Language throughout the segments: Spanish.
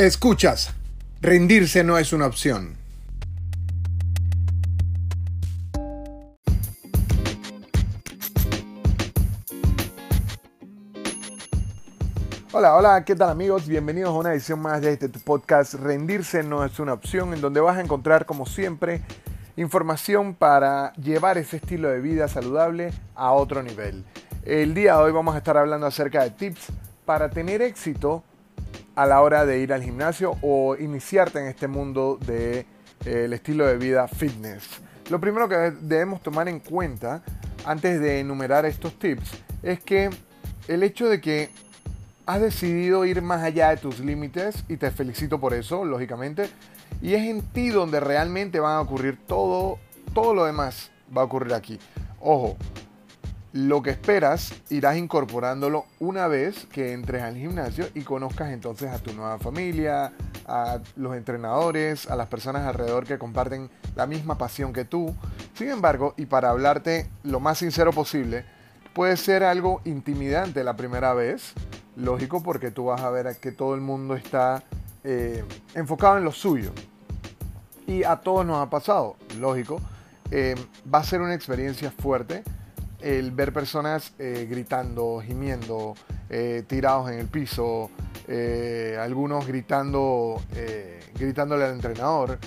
Escuchas, rendirse no es una opción. Hola, hola, ¿qué tal amigos? Bienvenidos a una edición más de este tu podcast Rendirse no es una opción, en donde vas a encontrar como siempre información para llevar ese estilo de vida saludable a otro nivel. El día de hoy vamos a estar hablando acerca de tips para tener éxito a la hora de ir al gimnasio o iniciarte en este mundo del de, eh, estilo de vida fitness. Lo primero que debemos tomar en cuenta antes de enumerar estos tips es que el hecho de que has decidido ir más allá de tus límites y te felicito por eso, lógicamente, y es en ti donde realmente van a ocurrir todo, todo lo demás va a ocurrir aquí. Ojo, lo que esperas irás incorporándolo una vez que entres al gimnasio y conozcas entonces a tu nueva familia, a los entrenadores, a las personas alrededor que comparten la misma pasión que tú. Sin embargo, y para hablarte lo más sincero posible, puede ser algo intimidante la primera vez, lógico porque tú vas a ver que todo el mundo está eh, enfocado en lo suyo. Y a todos nos ha pasado, lógico. Eh, va a ser una experiencia fuerte el ver personas eh, gritando, gimiendo, eh, tirados en el piso, eh, algunos gritando, gritándole al entrenador,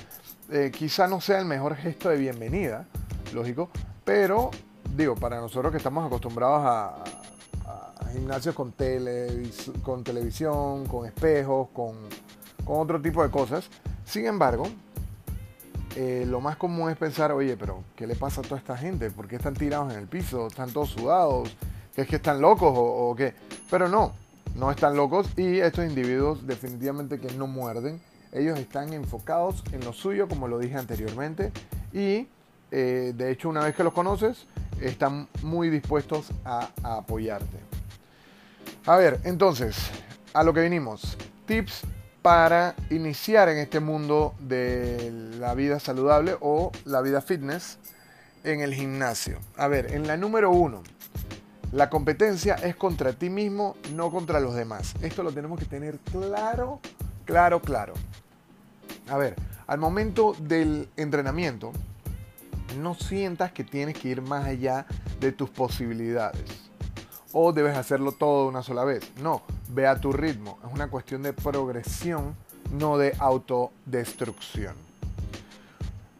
quizá no sea el mejor gesto de bienvenida, lógico, pero digo, para nosotros que estamos acostumbrados a, gimnasios con, con televisión, con espejos, con, con otro tipo de cosas, sin embargo, eh, lo más común es pensar, oye, pero ¿qué le pasa a toda esta gente? ¿Por qué están tirados en el piso? ¿Están todos sudados? ¿Es que están locos o, qué? Pero no, no están locos y estos individuos definitivamente que no muerden. Ellos están enfocados en lo suyo, como lo dije anteriormente, y eh, de hecho una vez que los conoces, están muy dispuestos a, a apoyarte. A ver, entonces, a lo que vinimos. Tips para iniciar en este mundo de la vida saludable o la vida fitness en el gimnasio. A ver, en la número uno, la competencia es contra ti mismo, no contra los demás. Esto lo tenemos que tener claro, claro, claro. A ver, al momento del entrenamiento, no sientas que tienes que ir más allá de tus posibilidades o debes hacerlo todo de una sola vez. No, ve a tu ritmo. Es una cuestión de progresión, no de autodestrucción.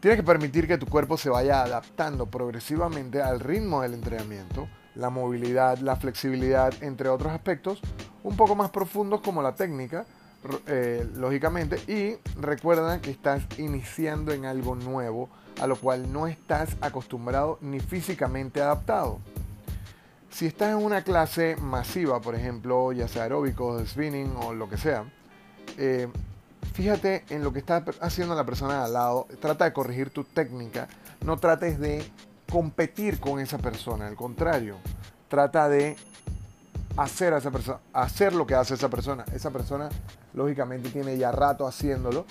Tienes que permitir que tu cuerpo se vaya adaptando progresivamente al ritmo del entrenamiento, la movilidad, la flexibilidad, entre otros aspectos un poco más profundos como la técnica, eh, lógicamente, y recuerda que estás iniciando en algo nuevo, a lo cual no estás acostumbrado ni físicamente adaptado. Si estás en una clase masiva, por ejemplo, ya sea aeróbicos, spinning o lo que sea, eh, fíjate en lo que está haciendo la persona de al lado, trata de corregir tu técnica, no trates de competir con esa persona, al contrario, trata de hacer a esa persona, hacer lo que hace esa persona. Esa persona lógicamente tiene ya rato haciéndolo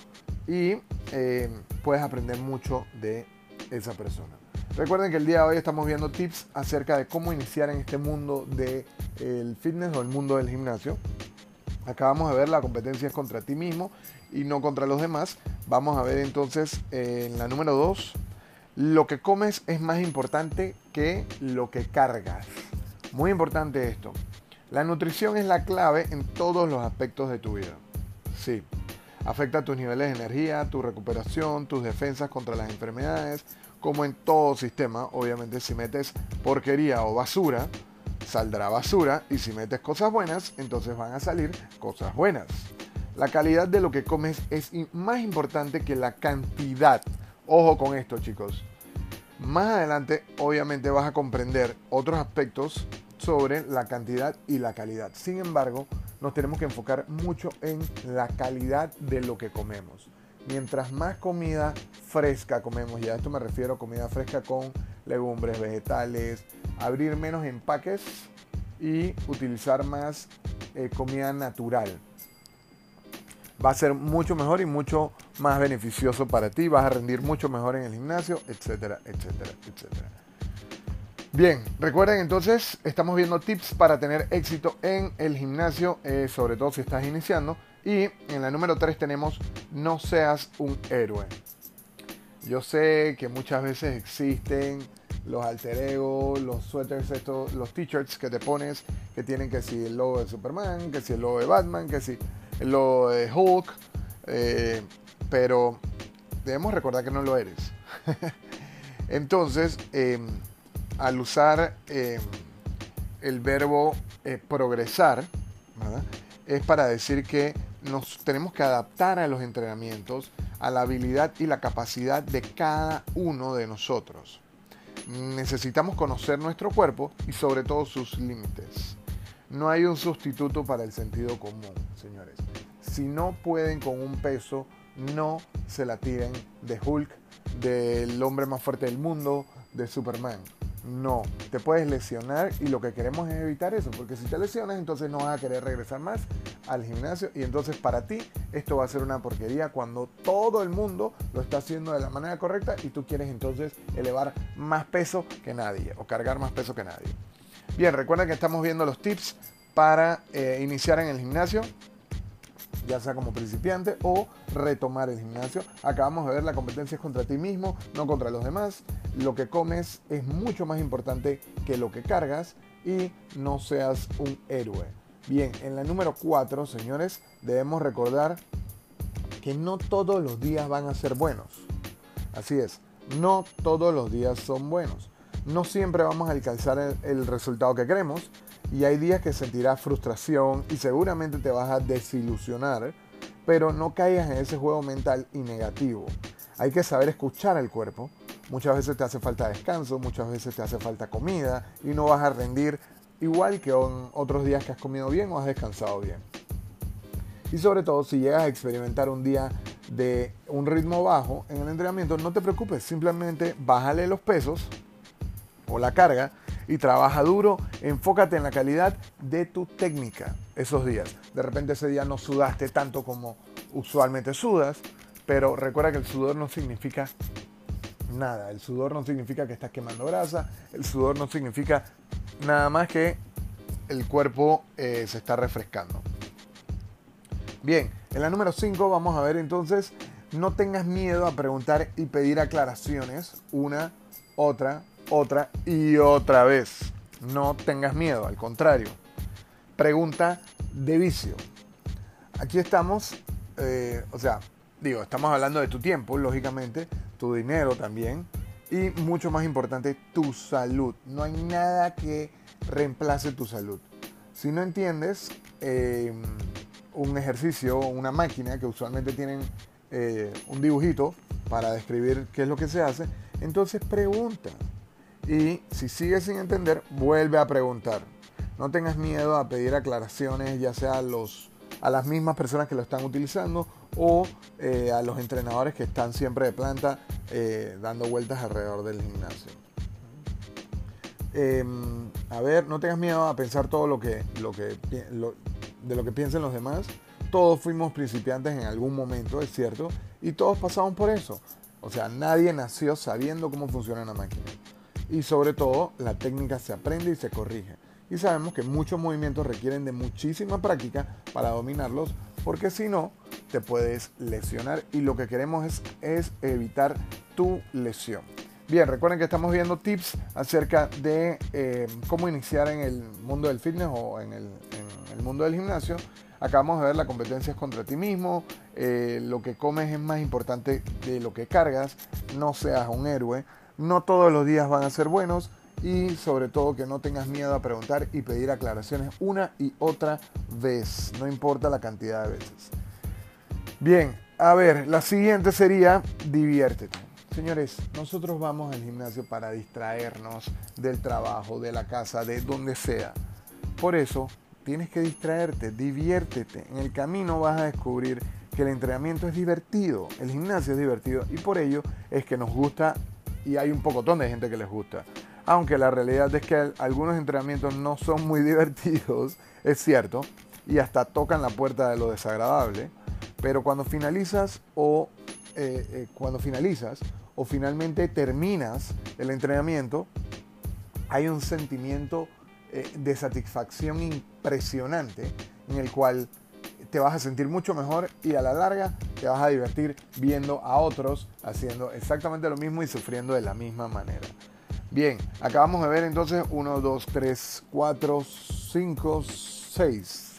y eh, puedes aprender mucho de esa persona. Recuerden que el día de hoy estamos viendo tips acerca de cómo iniciar en este mundo del fitness o el mundo del gimnasio. Acabamos de ver la competencia es contra ti mismo y no contra los demás. Vamos a ver entonces en la número 2, lo que comes es más importante que lo que cargas. Muy importante esto. La nutrición es la clave en todos los aspectos de tu vida. Sí, afecta tus niveles de energía, tu recuperación, tus defensas contra las enfermedades, como en todo sistema, obviamente si metes porquería o basura, saldrá basura y si metes cosas buenas, entonces van a salir cosas buenas. La calidad de lo que comes es más importante que la cantidad. Ojo con esto, chicos. Más adelante, obviamente, vas a comprender otros aspectos sobre la cantidad y la calidad. Sin embargo, nos tenemos que enfocar mucho en la calidad de lo que comemos mientras más comida fresca comemos, y a esto me refiero comida fresca con legumbres, vegetales, abrir menos empaques y utilizar más eh, comida natural. Va a ser mucho mejor y mucho más beneficioso para ti, vas a rendir mucho mejor en el gimnasio, etcétera, etcétera, etcétera. Bien, recuerden entonces, estamos viendo tips para tener éxito en el gimnasio, eh, sobre todo si estás iniciando. Y en la número 3 tenemos no seas un héroe. Yo sé que muchas veces existen los alter los suéteres, estos, los t-shirts que te pones que tienen que si el logo de Superman, que si el logo de Batman, que si el logo de Hulk, eh, pero debemos recordar que no lo eres. Entonces, em, al usar em, el verbo eh, progresar, es para decir que nos tenemos que adaptar a los entrenamientos, a la habilidad y la capacidad de cada uno de nosotros. Necesitamos conocer nuestro cuerpo y sobre todo sus límites. No hay un sustituto para el sentido común, señores. Si no pueden con un peso, no se la tiren de Hulk, del hombre más fuerte del mundo, de Superman. No, te puedes lesionar y lo que queremos es evitar eso, porque si te lesionas entonces no vas a querer regresar más al gimnasio y entonces para ti esto va a ser una porquería cuando todo el mundo lo está haciendo de la manera correcta y tú quieres entonces elevar más peso que nadie o cargar más peso que nadie. Bien, recuerda que estamos viendo los tips para eh, iniciar en el gimnasio ya sea como principiante o retomar el gimnasio. Acabamos de ver la competencia es contra ti mismo, no contra los demás. Lo que comes es mucho más importante que lo que cargas y no seas un héroe. Bien, en la número 4, señores, debemos recordar que no todos los días van a ser buenos. Así es, no todos los días son buenos. No siempre vamos a alcanzar el, el resultado que queremos y hay días que sentirás frustración y seguramente te vas a desilusionar, pero no caigas en ese juego mental y negativo. Hay que saber escuchar al cuerpo. Muchas veces te hace falta descanso, muchas veces te hace falta comida y no vas a rendir igual que en otros días que has comido bien o has descansado bien. Y sobre todo si llegas a experimentar un día de un ritmo bajo en el entrenamiento, no te preocupes, simplemente bájale los pesos o la carga y trabaja duro, enfócate en la calidad de tu técnica esos días. De repente ese día no sudaste tanto como usualmente sudas, pero recuerda que el sudor no significa nada. El sudor no significa que estás quemando grasa, el sudor no significa nada más que el cuerpo eh, se está refrescando. Bien, en la número 5 vamos a ver entonces, no tengas miedo a preguntar y pedir aclaraciones una, otra, otra y otra vez. No tengas miedo, al contrario. Pregunta de vicio. Aquí estamos, eh, o sea, digo, estamos hablando de tu tiempo, lógicamente, tu dinero también, y mucho más importante, tu salud. No hay nada que reemplace tu salud. Si no entiendes em, un ejercicio o una máquina que usualmente tienen eh, un dibujito para describir qué es lo que se hace, entonces pregunta. Y si sigues sin entender, vuelve a preguntar. No tengas miedo a pedir aclaraciones, ya sea los, a las mismas personas que lo están utilizando o eh, a los entrenadores que están siempre de planta eh, dando vueltas alrededor del gimnasio. Em, a ver, no tengas miedo a pensar todo lo que, lo que de lo que piensen los demás. Todos fuimos principiantes en algún momento, es cierto, y todos pasamos por eso. O sea, nadie nació sabiendo cómo funciona una máquina y sobre todo la técnica se aprende y se corrige. Y sabemos que muchos movimientos requieren de muchísima práctica para dominarlos porque si no te puedes lesionar y lo que queremos es, evitar tu lesión. Bien, recuerden que estamos viendo tips acerca de eh, cómo iniciar en el mundo del fitness o en el, mundo del gimnasio. Acabamos de ver la competencia contra ti mismo, eh, lo que comes es más importante de lo que cargas, no seas un héroe. No todos los días van a ser buenos y sobre todo que no tengas miedo a preguntar y pedir aclaraciones una y otra vez, no importa la cantidad de veces. Bien, a ver, la siguiente sería diviértete. Señores, nosotros vamos al gimnasio para distraernos del trabajo, de la casa, de donde sea. Por eso, tienes que distraerte, diviértete. En el camino vas a descubrir que el entrenamiento es divertido, el gimnasio es divertido y por ello es que nos gusta y hay un pocotón de gente que les gusta. Aunque la realidad es que algunos entrenamientos no son muy divertidos, es cierto, y hasta tocan la puerta de lo desagradable, pero cuando finalizas o eh, eh, cuando finalizas o finalmente terminas el entrenamiento, hay un sentimiento eh, de satisfacción impresionante en el cual te vas a sentir mucho mejor y a la larga te vas a divertir viendo a otros haciendo exactamente lo mismo y sufriendo de la misma manera. Bien, acabamos de ver entonces 1, 2, 3, 4, 5, 6.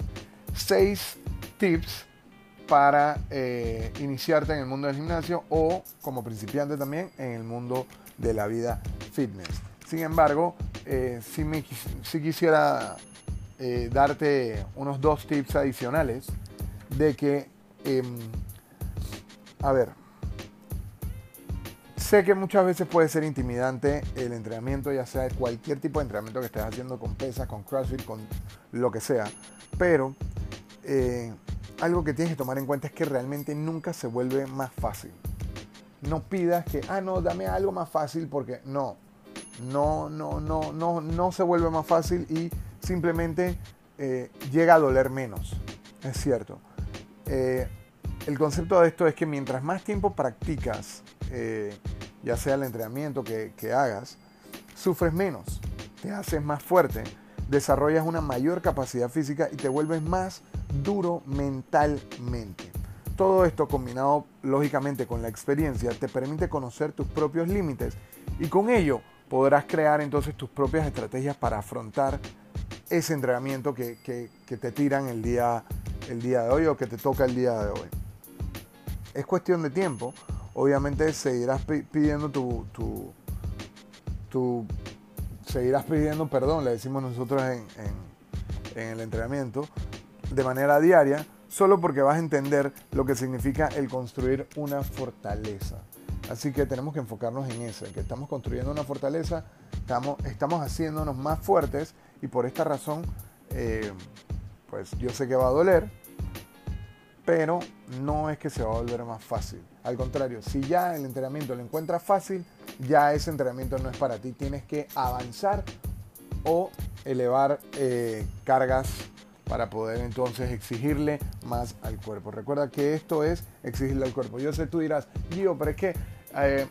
6 tips para eh, iniciarte en el mundo del gimnasio o como principiante también en el mundo de la vida fitness. Sin embargo, eh, si, quisiera eh, darte unos dos tips adicionales de que, em, a ver, sé que muchas veces puede ser intimidante el entrenamiento, ya sea cualquier tipo de entrenamiento que estés haciendo con pesas, con CrossFit, con lo que sea, pero eh, algo que tienes que tomar en cuenta es que realmente nunca se vuelve más fácil. No pidas que, ah, no, dame algo más fácil porque no, no, no, no, no, no se vuelve más fácil y simplemente eh, llega a doler menos. Es cierto. Eh, el concepto de esto es que mientras más tiempo practicas, ya sea el entrenamiento que, que hagas, sufres menos, te haces más fuerte, desarrollas una mayor capacidad física y te vuelves más duro mentalmente. Todo esto combinado lógicamente con la experiencia te permite conocer tus propios límites y con ello podrás crear entonces tus propias estrategias para afrontar ese entrenamiento que, te tiran el día, el día de hoy o que te toca el día de hoy. Es cuestión de tiempo. Obviamente seguirás pidiendo tu, tu, seguirás pidiendo perdón, le decimos nosotros en, en el entrenamiento, de manera diaria, solo porque vas a entender lo que significa el construir una fortaleza. Así que tenemos que enfocarnos en eso, en que estamos construyendo una fortaleza, estamos, estamos haciéndonos más fuertes y por esta razón, eh, pues yo sé que va a doler, pero no es que se va a volver más fácil. Al contrario, si ya el entrenamiento lo encuentras fácil, ya ese entrenamiento no es para ti. Tienes que avanzar o elevar eh, cargas para poder entonces exigirle más al cuerpo. Recuerda que esto es exigirle al cuerpo. Yo sé, tú dirás, yo, pero es que eh,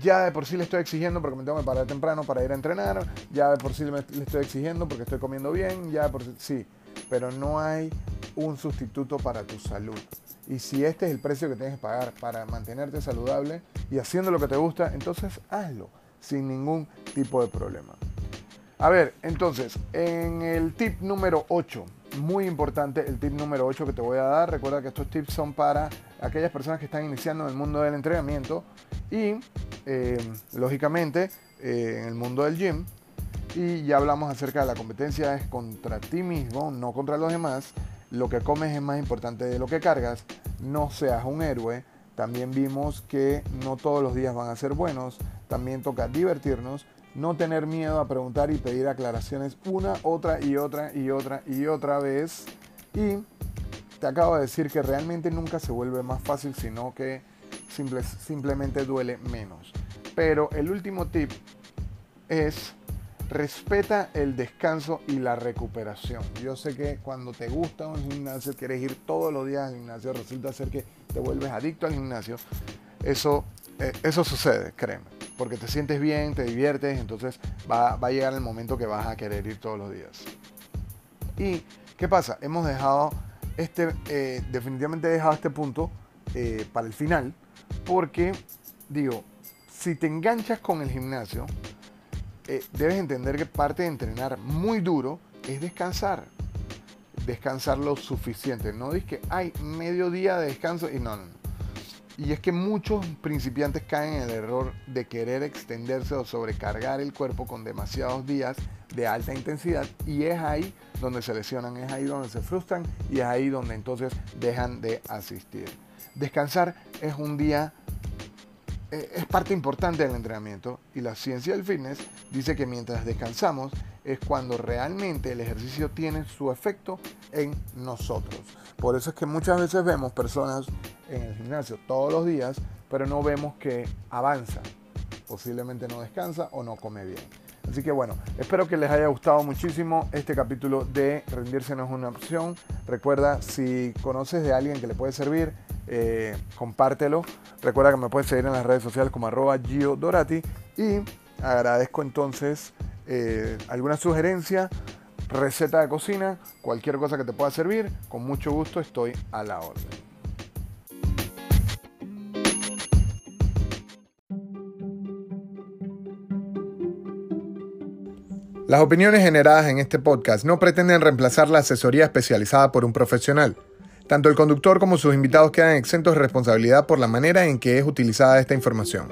ya de por sí le estoy exigiendo porque me tengo que parar temprano para ir a entrenar, ya de por sí le, estoy exigiendo porque estoy comiendo bien, ya de por sí, sí, pero no hay un sustituto para tu salud. Y si este es el precio que tienes que pagar para mantenerte saludable y haciendo lo que te gusta, entonces hazlo sin ningún tipo de problema. A ver, entonces, en el tip número 8, muy importante el tip número 8 que te voy a dar. Recuerda que estos tips son para aquellas personas que están iniciando en el mundo del entrenamiento y, eh, lógicamente, eh, en el mundo del gym. Y ya hablamos acerca de la competencia es contra ti mismo, no contra los demás. Lo que comes es más importante de lo que cargas. No seas un héroe. También vimos que no todos los días van a ser buenos. También toca divertirnos no tener miedo a preguntar y pedir aclaraciones una, otra y otra y otra y otra vez. Y te acabo de decir que realmente nunca se vuelve más fácil, sino que simplemente duele menos. Pero el último tip es respeta el descanso y la recuperación. Yo sé que cuando te gusta un gimnasio, quieres ir todos los días al gimnasio, resulta ser que te vuelves adicto al gimnasio. Eso, eh, eso sucede, créeme porque te sientes bien, te diviertes, entonces va, a llegar el momento que vas a querer ir todos los días. ¿Y qué pasa? Hemos dejado este, eh, definitivamente he dejado este punto eh, para el final, porque digo, si te enganchas con el gimnasio, eh, debes entender que parte de entrenar muy duro es descansar. Descansar lo suficiente. No dices que hay medio día de descanso y no, no, no. Y es que muchos principiantes caen en el error de querer extenderse o sobrecargar el cuerpo con demasiados días de alta intensidad y es ahí donde se lesionan, es ahí donde se frustran y es ahí donde entonces dejan de asistir. Descansar es un día, es parte importante del entrenamiento y la ciencia del fitness dice que mientras descansamos es cuando realmente el ejercicio tiene su efecto en nosotros. Por eso es que muchas veces vemos personas en el gimnasio todos los días, pero no vemos que avanza. Posiblemente no descansa o no come bien. Así que bueno, espero que les haya gustado muchísimo este capítulo de Rendirse no es una opción. Recuerda, si conoces de alguien que le puede servir, eh, compártelo. Recuerda que me puedes seguir en las redes sociales como arroba Gio Dorati. Y agradezco entonces eh, alguna sugerencia receta de cocina, cualquier cosa que te pueda servir, con mucho gusto estoy a la orden. Las opiniones generadas en este podcast no pretenden reemplazar la asesoría especializada por un profesional. Tanto el conductor como sus invitados quedan exentos de responsabilidad por la manera en que es utilizada esta información.